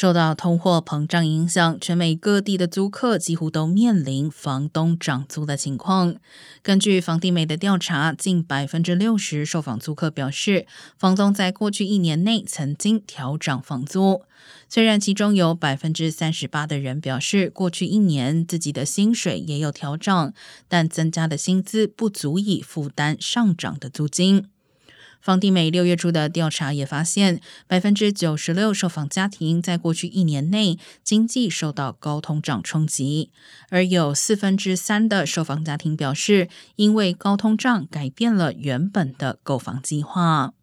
受到通货膨胀影响，全美各地的租客几乎都面临房东涨租的情况。根据房地美的调查，近百分之六十受访租客表示，房东在过去一年内曾经调涨房租。虽然其中有百分之三十八的人表示，过去一年自己的薪水也有调涨，但增加的薪资不足以负担上涨的租金。房地美六月初的调查也发现，百分之九十六受访家庭在过去一年内经济受到高通胀冲击，而有四分之三的受访家庭表示，因为高通胀改变了原本的购房计划。